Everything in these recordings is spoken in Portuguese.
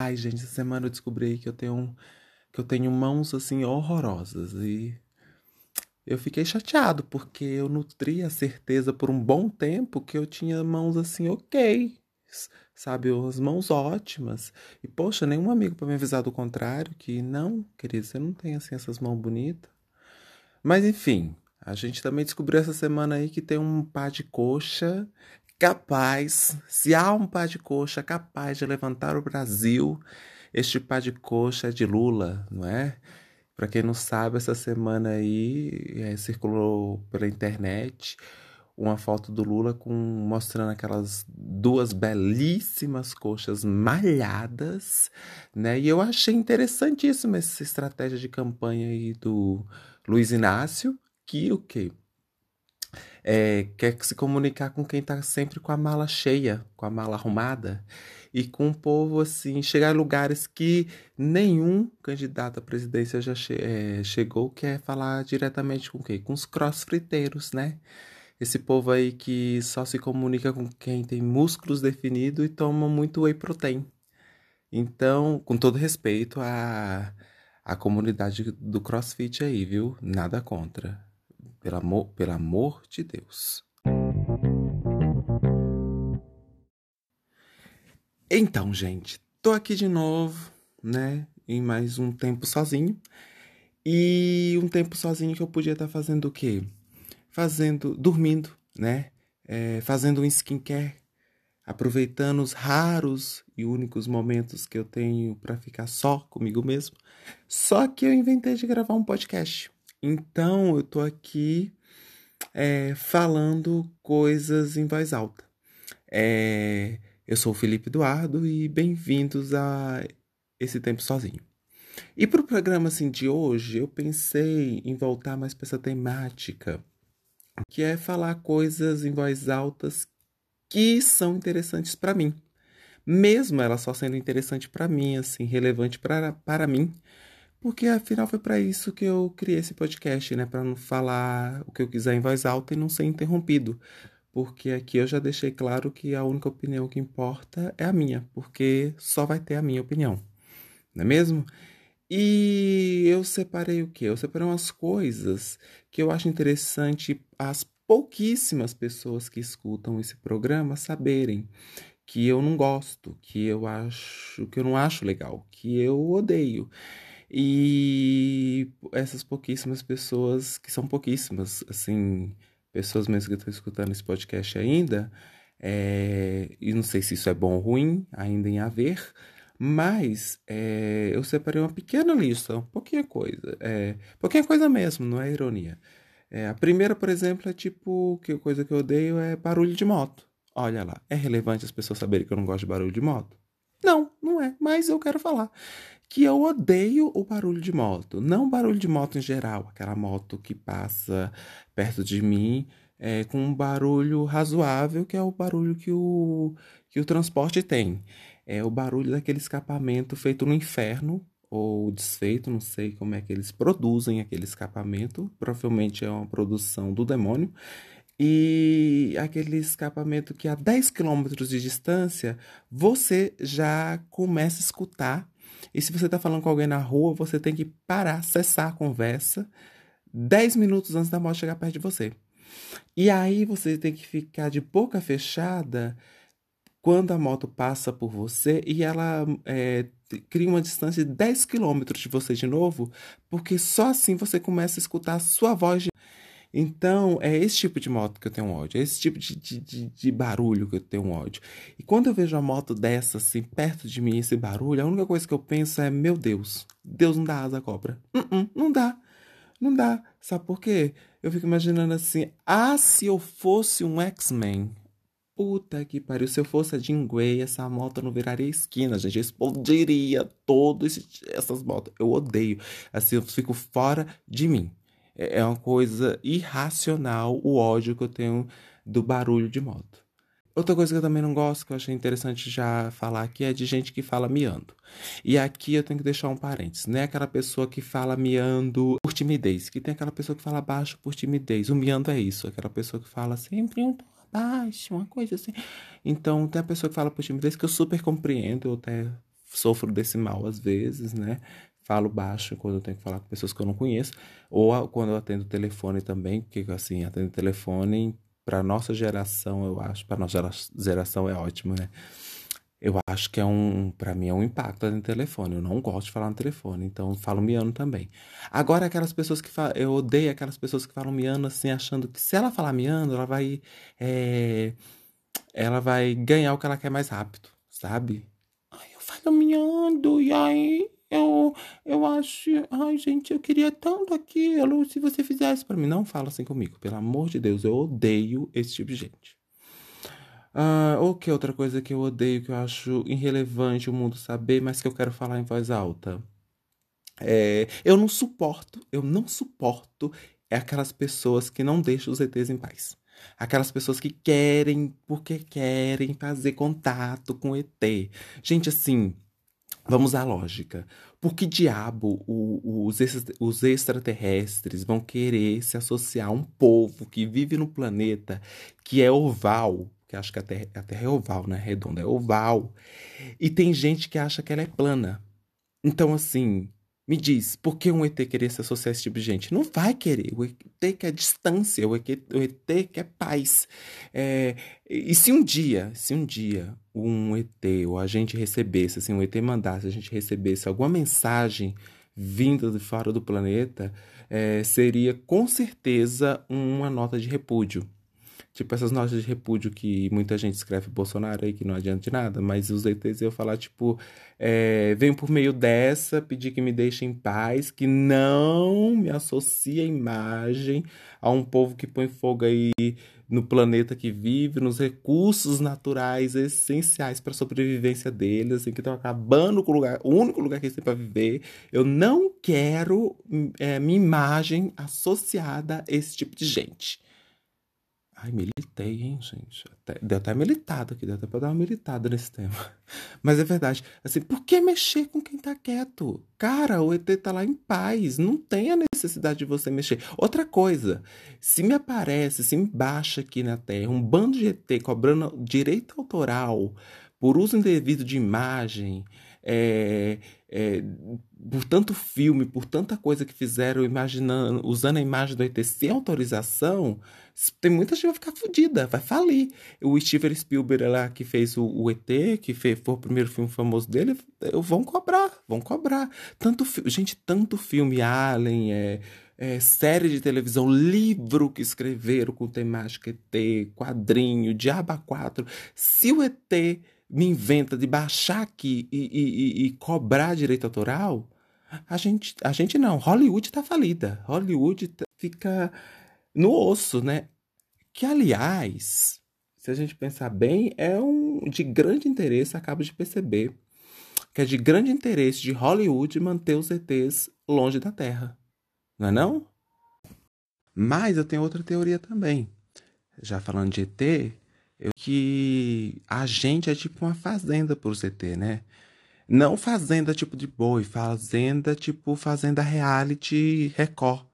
Ai, gente, essa semana eu descobri que eu tenho que eu tenho mãos assim horrorosas e eu fiquei chateado porque eu nutri a certeza por um bom tempo que eu tinha mãos assim ok, sabe, as mãos ótimas. E poxa, nenhum amigo para me avisar do contrário que não, querido, você não tem assim essas mãos bonitas. Mas enfim, a gente também descobriu essa semana aí que tem um par de coxa capaz, se há um par de coxa capaz de levantar o Brasil, este par de coxa é de Lula, não é? Para quem não sabe, essa semana aí é, circulou pela internet uma foto do Lula com mostrando aquelas duas belíssimas coxas malhadas, né? E eu achei interessantíssima essa estratégia de campanha aí do Luiz Inácio, que o quê? É, quer se comunicar com quem está sempre com a mala cheia, com a mala arrumada, e com o povo assim, chegar a lugares que nenhum candidato à presidência já che é, chegou, que é falar diretamente com quem? Com os crossfriteiros, né? Esse povo aí que só se comunica com quem tem músculos definidos e toma muito whey protein. Então, com todo respeito à, comunidade do crossfit aí, viu? Nada contra. Pelo amor, pelo amor de Deus. Então, gente, tô aqui de novo, né? Em mais um tempo sozinho. E um tempo sozinho que eu podia estar fazendo o quê? Fazendo, dormindo, né? É, fazendo um skincare, aproveitando os raros e únicos momentos que eu tenho para ficar só comigo mesmo. Só que eu inventei de gravar um podcast. Então eu tô aqui é, falando coisas em voz alta. É, eu sou o Felipe Eduardo e bem-vindos a esse tempo sozinho. E para o programa assim, de hoje, eu pensei em voltar mais para essa temática, que é falar coisas em voz altas que são interessantes para mim. Mesmo ela só sendo interessante para mim, assim, relevante para, para mim, porque afinal foi para isso que eu criei esse podcast, né? Para não falar o que eu quiser em voz alta e não ser interrompido. Porque aqui eu já deixei claro que a única opinião que importa é a minha, porque só vai ter a minha opinião. Não é mesmo? E eu separei o quê? Eu separei umas coisas que eu acho interessante as pouquíssimas pessoas que escutam esse programa saberem que eu não gosto, que eu acho que eu não acho legal, que eu odeio. E essas pouquíssimas pessoas, que são pouquíssimas, assim, pessoas mesmo que estão escutando esse podcast ainda, é, e não sei se isso é bom ou ruim, ainda em haver, mas é, eu separei uma pequena lista, pouquinha coisa, é, pouquinha coisa mesmo, não é ironia. É, a primeira, por exemplo, é tipo, que coisa que eu odeio é barulho de moto. Olha lá, é relevante as pessoas saberem que eu não gosto de barulho de moto? Não, não é, mas eu quero falar que eu odeio o barulho de moto. Não o barulho de moto em geral, aquela moto que passa perto de mim é, com um barulho razoável, que é o barulho que o, que o transporte tem. É o barulho daquele escapamento feito no inferno, ou desfeito, não sei como é que eles produzem aquele escapamento. Provavelmente é uma produção do demônio. E aquele escapamento que a 10 quilômetros de distância você já começa a escutar e se você está falando com alguém na rua, você tem que parar, cessar a conversa 10 minutos antes da moto chegar perto de você. E aí você tem que ficar de boca fechada quando a moto passa por você e ela é, cria uma distância de 10 quilômetros de você de novo, porque só assim você começa a escutar a sua voz. De... Então, é esse tipo de moto que eu tenho ódio, é esse tipo de, de, de, barulho que eu tenho ódio. E quando eu vejo a moto dessa, assim, perto de mim, esse barulho, a única coisa que eu penso é: meu Deus, Deus não dá asa à cobra. Uh -uh, não dá, não dá. Sabe por quê? Eu fico imaginando assim: ah, se eu fosse um X-Men. Puta que pariu, se eu fosse a Jean Grey, essa moto não viraria esquina, gente. Eu explodiria todas essas motos. Eu odeio. Assim, eu fico fora de mim. É, é uma coisa irracional o ódio que eu tenho do barulho de moto. Outra coisa que eu também não gosto, que eu achei interessante já falar aqui, é de gente que fala miando. E aqui eu tenho que deixar um parênteses. Não é aquela pessoa que fala miando por timidez, que tem aquela pessoa que fala baixo por timidez. O miando é isso, aquela pessoa que fala sempre um tom abaixo, uma coisa assim. Então, tem a pessoa que fala por timidez que eu super compreendo, eu até sofro desse mal às vezes, né? Falo baixo quando eu tenho que falar com pessoas que eu não conheço, ou quando eu atendo telefone também, porque assim, atendo telefone para nossa geração, eu acho, para nossa geração é ótimo, né? Eu acho que é um, para mim é um impacto no telefone. Eu não gosto de falar no telefone, então falo miano também. Agora aquelas pessoas que falam, eu odeio aquelas pessoas que falam miano assim, achando que se ela falar miano, ela vai é, ela vai ganhar o que ela quer mais rápido, sabe? Ai, eu falo miando e aí eu eu acho, ai gente, eu queria tanto aquilo, se você fizesse para mim, não fala assim comigo, pelo amor de Deus, eu odeio esse tipo de gente. Ah, ou que outra coisa que eu odeio, que eu acho irrelevante o mundo saber, mas que eu quero falar em voz alta. É, eu não suporto, eu não suporto é aquelas pessoas que não deixam os ETs em paz. Aquelas pessoas que querem, porque querem fazer contato com ET. Gente, assim, vamos à lógica. Por que diabo os, os extraterrestres vão querer se associar a um povo que vive no planeta que é oval, que acha que a terra, a terra é oval, né? Redonda, é oval. E tem gente que acha que ela é plana. Então, assim, me diz, por que um ET querer se associar a esse tipo de gente? Não vai querer. O ET quer distância, o ET, o ET quer paz. É, e se um dia, se um dia um ET ou a gente recebesse, assim, um ET mandasse, a gente recebesse alguma mensagem vinda de fora do planeta, é, seria com certeza uma nota de repúdio. Tipo, essas notas de repúdio que muita gente escreve Bolsonaro aí, que não adianta de nada, mas os ETs eu falar, tipo, é, venho por meio dessa pedir que me deixem em paz, que não me associe a imagem a um povo que põe fogo aí no planeta que vive, nos recursos naturais essenciais para a sobrevivência deles, assim, que estão acabando com o lugar, o único lugar que eles têm para viver. Eu não quero é, minha imagem associada a esse tipo de gente. Ai, militei, hein, gente? Até, deu até militado aqui, deu até pra dar uma militada nesse tema. Mas é verdade. Assim, por que mexer com quem tá quieto? Cara, o ET tá lá em paz. Não tem a necessidade de você mexer. Outra coisa, se me aparece, se me baixa aqui na Terra um bando de ET cobrando direito autoral por uso indevido de imagem, é, é, por tanto filme, por tanta coisa que fizeram imaginando, usando a imagem do ET sem autorização, tem muita gente que vai ficar fodida, vai falir. O Steven Spielberg lá que fez o, o ET, que fez, foi o primeiro filme famoso dele, vão cobrar, vão cobrar. Tanto gente, tanto filme Alien, é, é, série de televisão, livro que escreveram com temática ET, quadrinho, Diaba 4. Se o ET me inventa de baixar aqui e, e, e, cobrar direito autoral, a gente, a gente não. Hollywood tá falida. Hollywood tá, fica no osso, né? Que, aliás, se a gente pensar bem, é um de grande interesse, acabo de perceber, que é de grande interesse de Hollywood manter os ETs longe da Terra. Não é não? Mas eu tenho outra teoria também. Já falando de ET, eu, que a gente é tipo uma fazenda para os ET, né? Não fazenda tipo de boi, fazenda tipo fazenda reality Record,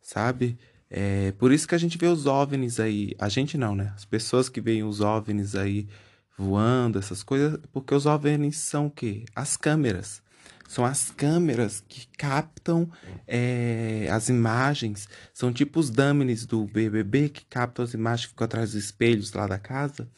sabe? É por isso que a gente vê os OVNIs aí. A gente não, né? As pessoas que veem os OVNIs aí voando, essas coisas, porque os OVNIs são o quê? As câmeras. São as câmeras que captam é, as imagens. São tipo os dummies do BBB que captam as imagens que ficam atrás dos espelhos lá da casa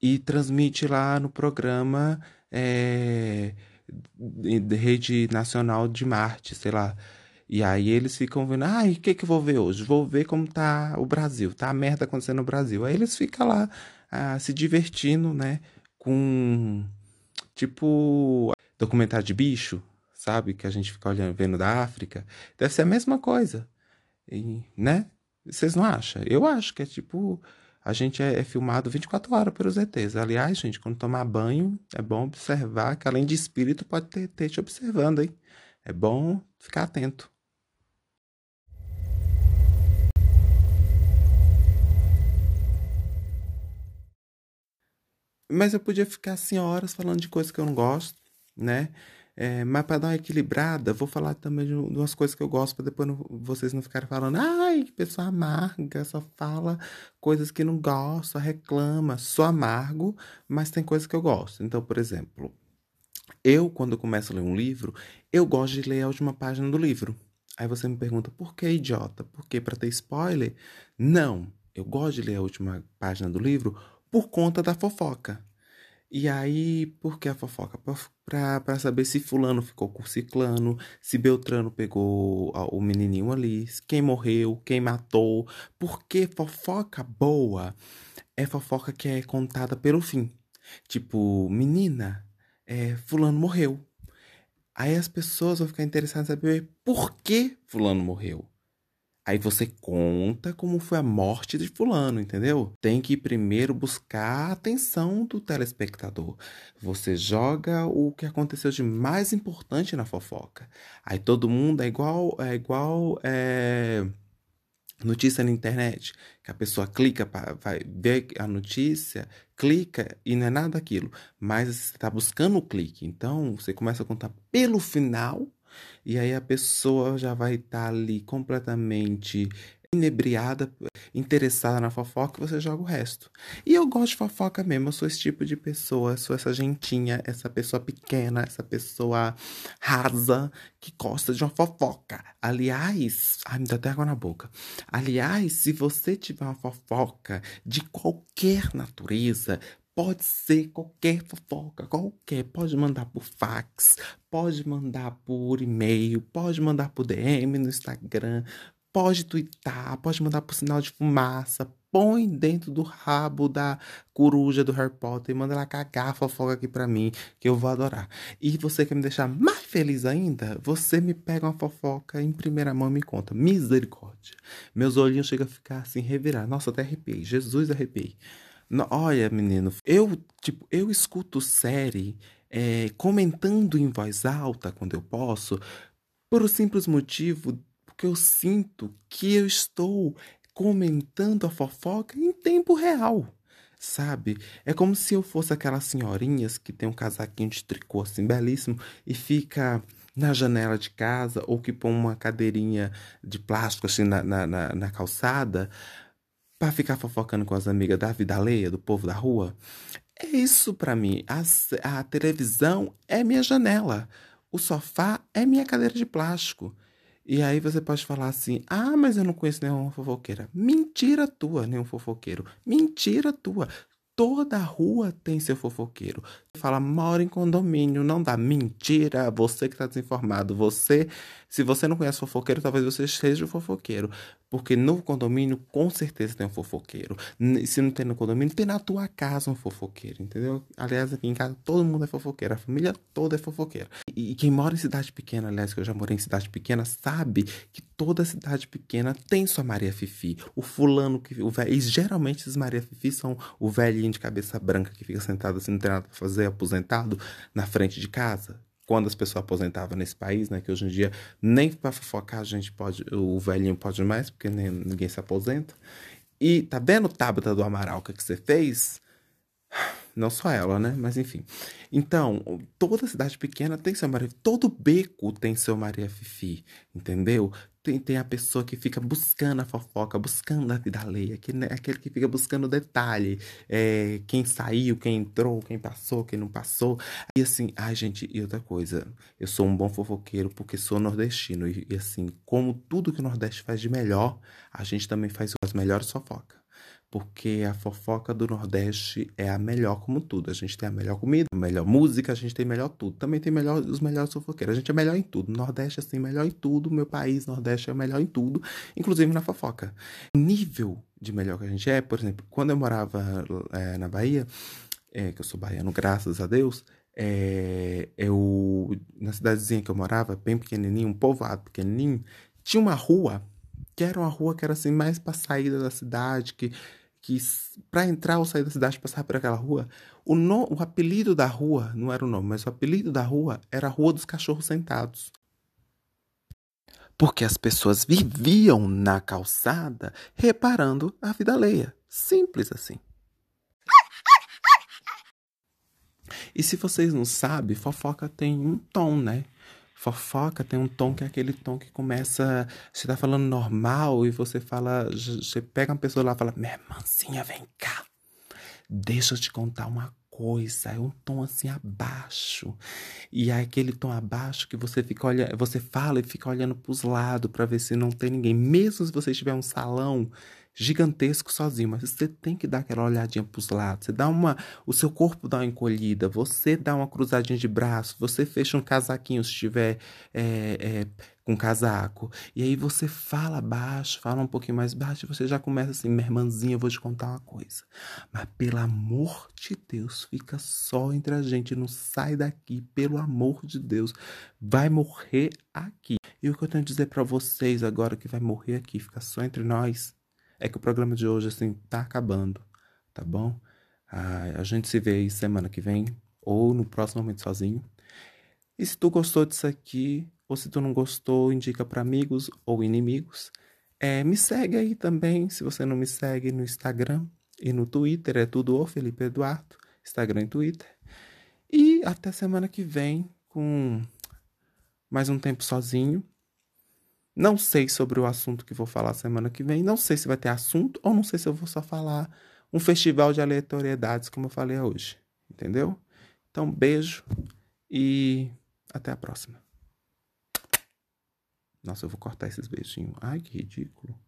e transmite lá no programa é, de rede nacional de Marte, sei lá. E aí eles ficam vendo, ai, o que que eu vou ver hoje? Vou ver como tá o Brasil, tá a merda acontecendo no Brasil. Aí eles ficam lá ah, se divertindo, né, com tipo documentário de bicho, sabe, que a gente fica olhando, vendo da África. Deve ser a mesma coisa, e, né? Vocês não acham? Eu acho que é tipo a gente é, é, filmado 24 horas pelos ETs. Aliás, gente, quando tomar banho, é bom observar que além de espírito pode ter, ter te observando, hein? É bom ficar atento. Mas eu podia ficar assim horas falando de coisas que eu não gosto, né? É, mas para dar uma equilibrada, vou falar também de umas coisas que eu gosto, para depois não, vocês não ficarem falando, ai, que pessoa amarga, só fala coisas que não gosta, reclama. Sou amargo, mas tem coisas que eu gosto. Então, por exemplo, Eu, quando começo a ler um livro, eu gosto de ler a última página do livro. Aí você me pergunta, por que idiota? Por que para ter spoiler? Não, eu gosto de ler a última página do livro por conta da fofoca. E aí, por que a fofoca? Para saber se fulano ficou com ciclano, se Beltrano pegou o menininho ali, quem morreu, quem matou. Porque fofoca boa é fofoca que é contada pelo fim. Tipo, menina, é, fulano morreu. Aí as pessoas vão ficar interessadas em saber por que fulano morreu. Aí você conta como foi a morte de fulano, entendeu? Tem que primeiro buscar a atenção do telespectador. Você joga o que aconteceu de mais importante na fofoca. Aí todo mundo é igual, é igual é, notícia na internet, que a pessoa clica para vai ver a notícia, clica e não é nada aquilo, mas você está buscando o clique. Então você começa a contar pelo final e aí a pessoa já vai estar tá ali completamente inebriada, interessada na fofoca, você joga o resto. E eu gosto de fofoca mesmo, eu sou esse tipo de pessoa, sou essa gentinha, essa pessoa pequena, essa pessoa rasa que gosta de uma fofoca. Aliás, ai, me dá até água na boca. Aliás, se você tiver uma fofoca de qualquer natureza, Pode ser qualquer fofoca, qualquer. Pode mandar por fax, pode mandar por e-mail, pode mandar por DM no Instagram, pode twittar, pode mandar por sinal de fumaça. Põe dentro do rabo da coruja do Harry Potter e manda ela cagar a fofoca aqui pra mim, que eu vou adorar. E você quer me deixar mais feliz ainda? Você me pega uma fofoca em primeira mão e me conta. Misericórdia. Meus olhinhos chegam a ficar assim, revirar. Nossa, até arrepiei. Jesus, arrepiei. Olha, menino, eu, tipo, eu escuto série é, comentando em voz alta quando eu posso, por simples motivo porque eu sinto que eu estou comentando a fofoca em tempo real, sabe? É como se eu fosse aquelas senhorinhas que tem um casaquinho de tricô assim belíssimo e fica na janela de casa ou que põe uma cadeirinha de plástico assim na, na, na, na calçada para ficar fofocando com as amigas da vida alheia, do povo da rua. É isso para mim. A, a televisão é minha janela. O sofá é minha cadeira de plástico. E aí você pode falar assim: ah, mas eu não conheço nenhuma fofoqueira. Mentira tua, nenhum fofoqueiro. Mentira tua. Toda rua tem seu fofoqueiro. Fala, mora em condomínio, não dá. Mentira, você que está desinformado. Você, se você não conhece fofoqueiro, talvez você seja o fofoqueiro. Porque no condomínio, com certeza tem um fofoqueiro. Se não tem no condomínio, tem na tua casa um fofoqueiro, entendeu? Aliás, aqui em casa todo mundo é fofoqueiro, a família toda é fofoqueira. E, e quem mora em cidade pequena, aliás, que eu já morei em cidade pequena, sabe que toda cidade pequena tem sua Maria Fifi. O fulano que. O velho, e geralmente esses Maria Fifi são o velhinho de cabeça branca que fica sentado assim, não tem nada pra fazer, aposentado, na frente de casa quando as pessoas aposentavam nesse país, né? Que hoje em dia nem para fofocar a gente pode, o velhinho pode mais, porque nem, ninguém se aposenta. E tá vendo, Tabata do Amaral, que você fez? Não só ela, né? Mas enfim. Então, toda cidade pequena tem seu Maria Todo beco tem seu Maria Fifi, entendeu? Tem, tem a pessoa que fica buscando a fofoca, buscando a vida alheia, que, né, aquele que fica buscando o detalhe. É, quem saiu, quem entrou, quem passou, quem não passou. E assim, ai gente, e outra coisa. Eu sou um bom fofoqueiro porque sou nordestino. E, e assim, como tudo que o Nordeste faz de melhor, a gente também faz as melhores fofocas porque a fofoca do Nordeste é a melhor como tudo. A gente tem a melhor comida, a melhor música, a gente tem melhor tudo. Também tem melhor, os melhores fofoqueiros. A gente é melhor em tudo. Nordeste é assim, melhor em tudo. Meu país, Nordeste, é o melhor em tudo, inclusive na fofoca. O nível de melhor que a gente é, por exemplo, quando eu morava é, na Bahia, é, que eu sou baiano, graças a Deus, é, eu, na cidadezinha que eu morava, bem pequenininho, um povoado pequenininho, tinha uma rua que era uma rua que era assim mais para saída da cidade, que que para entrar ou sair da cidade passar por aquela rua, o, no, o apelido da rua não era o nome, mas o apelido da rua era a Rua dos Cachorros Sentados. Porque as pessoas viviam na calçada reparando a vida alheia. Simples assim. E se vocês não sabem, fofoca tem um tom, né? Fofoca tem um tom que é aquele tom que começa. Você tá falando normal e você fala. Você pega uma pessoa lá e fala: Minha irmãzinha, vem cá. Deixa eu te contar uma coisa, é um tom assim abaixo. E é aquele tom abaixo que você fica olhando, você fala e fica olhando para os lados para ver se não tem ninguém. Mesmo se você estiver um salão gigantesco sozinho, mas você tem que dar aquela olhadinha para os lados. Você dá uma, o seu corpo dá uma encolhida, você dá uma cruzadinha de braço, você fecha um casaquinho se estiver é, é, com casaco. E aí você fala baixo, fala um pouquinho mais baixo, e você já começa assim, minha irmãzinha, eu vou te contar uma coisa. Mas pelo amor de Deus, fica só entre a gente, não sai daqui, pelo amor de Deus. Vai morrer aqui. E o que eu tenho a dizer para vocês agora que vai morrer aqui, fica só entre nós é que o programa de hoje, assim, tá acabando, tá bom? Ah, a gente se vê aí semana que vem, ou no próximo momento sozinho. E se tu gostou disso aqui, ou se tu não gostou, indica para amigos ou inimigos. É, me segue aí também, se você não me segue no Instagram e no Twitter, é tudo o Felipe Eduardo, Instagram e Twitter. E até semana que vem com mais um tempo sozinho. Não sei sobre o assunto que vou falar semana que vem. Não sei se vai ter assunto ou não sei se eu vou só falar um festival de aleatoriedades, como eu falei hoje. Entendeu? Então, beijo e até a próxima. Nossa, eu vou cortar esses beijinhos. Ai, que ridículo.